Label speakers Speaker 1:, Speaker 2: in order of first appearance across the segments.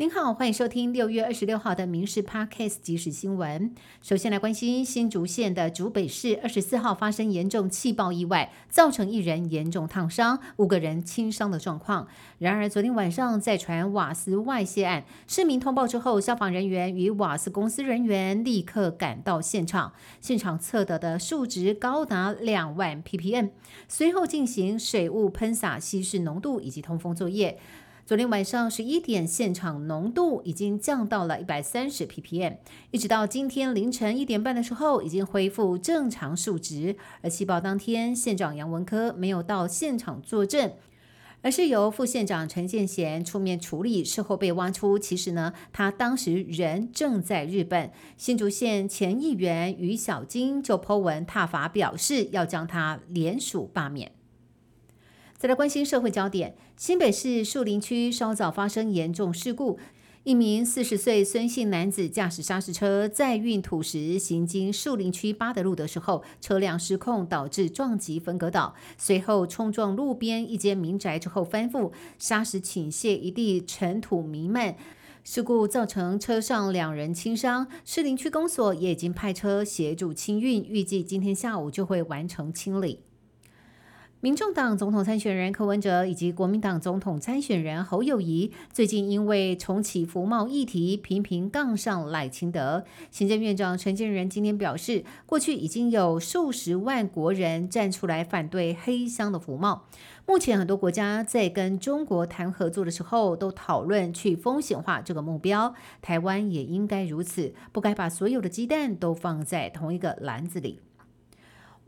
Speaker 1: 您好，欢迎收听六月二十六号的《民事 Podcast 即时新闻》。首先来关心新竹县的竹北市，二十四号发生严重气爆意外，造成一人严重烫伤，五个人轻伤的状况。然而，昨天晚上在传瓦斯外泄案，市民通报之后，消防人员与瓦斯公司人员立刻赶到现场，现场测得的数值高达两万 ppm，随后进行水雾喷洒、稀释浓度以及通风作业。昨天晚上十一点，现场浓度已经降到了一百三十 ppm，一直到今天凌晨一点半的时候，已经恢复正常数值。而气爆当天，县长杨文科没有到现场作证，而是由副县长陈建贤出面处理。事后被挖出，其实呢，他当时人正在日本。新竹县前议员于小金就剖文挞伐，表示要将他联署罢免。再来关心社会焦点，新北市树林区稍早发生严重事故，一名四十岁孙姓男子驾驶砂石车载运土石行经树林区八德路的时候，车辆失控导致撞击分隔岛，随后冲撞路边一间民宅之后翻覆，砂石倾泻一地，尘土弥漫。事故造成车上两人轻伤，士林区公所也已经派车协助清运，预计今天下午就会完成清理。民众党总统参选人柯文哲以及国民党总统参选人侯友谊最近因为重启服贸议题频频杠上赖清德。行政院长陈建仁今天表示，过去已经有数十万国人站出来反对黑箱的服贸。目前很多国家在跟中国谈合作的时候，都讨论去风险化这个目标。台湾也应该如此，不该把所有的鸡蛋都放在同一个篮子里。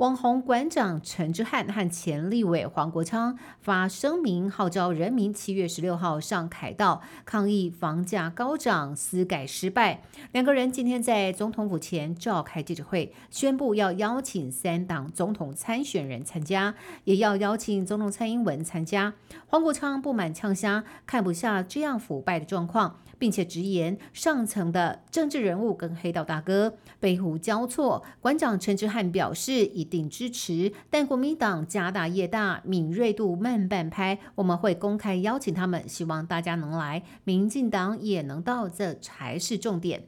Speaker 1: 网红馆长陈之汉和前立委黄国昌发声明，号召人民七月十六号上凯道抗议房价高涨、私改失败。两个人今天在总统府前召开记者会，宣布要邀请三党总统参选人参加，也要邀请总统蔡英文参加。黄国昌不满呛虾，看不下这样腐败的状况。并且直言，上层的政治人物跟黑道大哥背湖交错。馆长陈之汉表示以顶支持，但国民党家大业大，敏锐度慢半拍。我们会公开邀请他们，希望大家能来，民进党也能到，这才是重点。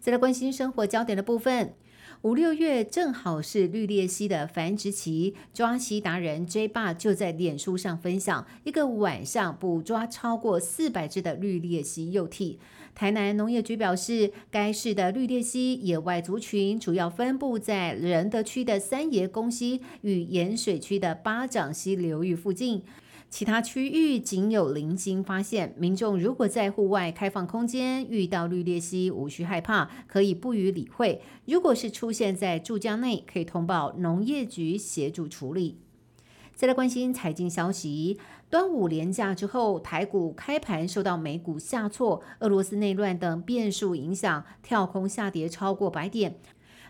Speaker 1: 再来关心生活焦点的部分。五六月正好是绿鬣蜥的繁殖期，抓蜥达人 J 爸就在脸书上分享，一个晚上捕抓超过四百只的绿鬣蜥幼体。台南农业局表示，该市的绿鬣蜥野外族群主要分布在仁德区的三爷公溪与盐水区的八掌溪流域附近。其他区域仅有零星发现。民众如果在户外开放空间遇到绿鬣蜥，无需害怕，可以不予理会。如果是出现在住家内，可以通报农业局协助处理。再来关心财经消息，端午连假之后，台股开盘受到美股下挫、俄罗斯内乱等变数影响，跳空下跌超过百点。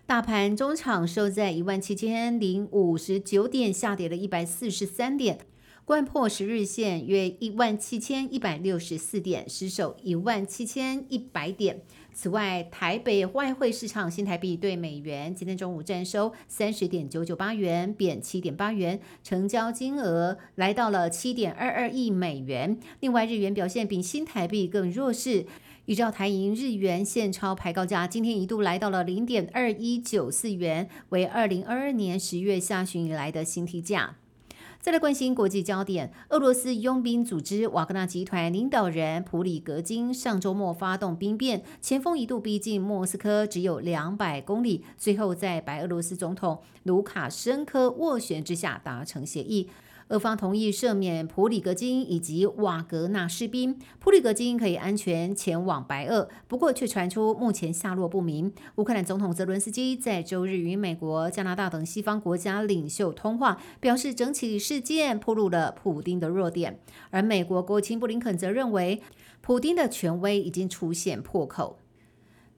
Speaker 1: 大盘中场收在一万七千零五十九点，下跌了一百四十三点。关破十日线约一万七千一百六十四点，失守一万七千一百点。此外，台北外汇市场新台币对美元今天中午站收三十点九九八元，贬七点八元，成交金额来到了七点二二亿美元。另外，日元表现比新台币更弱势，依照台银日元现钞排高价，今天一度来到了零点二一九四元，为二零二二年十月下旬以来的新低价。再来关心国际焦点，俄罗斯佣兵组织瓦格纳集团领导人普里格金上周末发动兵变，前锋一度逼近莫斯科，只有两百公里，最后在白俄罗斯总统卢卡申科斡旋之下达成协议。俄方同意赦免普里格金以及瓦格纳士兵，普里格金可以安全前往白俄，不过却传出目前下落不明。乌克兰总统泽伦斯基在周日与美国、加拿大等西方国家领袖通话，表示整起事件暴露了普丁的弱点，而美国国务卿布林肯则认为，普丁的权威已经出现破口。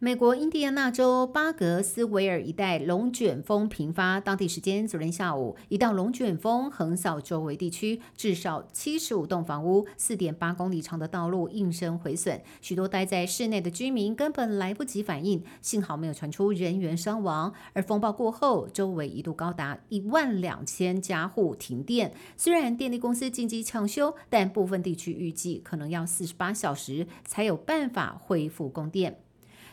Speaker 1: 美国印第安纳州巴格斯维尔一带龙卷风频发，当地时间昨天下午，一道龙卷风横扫周围地区，至少七十五栋房屋、四点八公里长的道路应声毁损，许多待在室内的居民根本来不及反应，幸好没有传出人员伤亡。而风暴过后，周围一度高达一万两千家户停电，虽然电力公司紧急抢修，但部分地区预计可能要四十八小时才有办法恢复供电。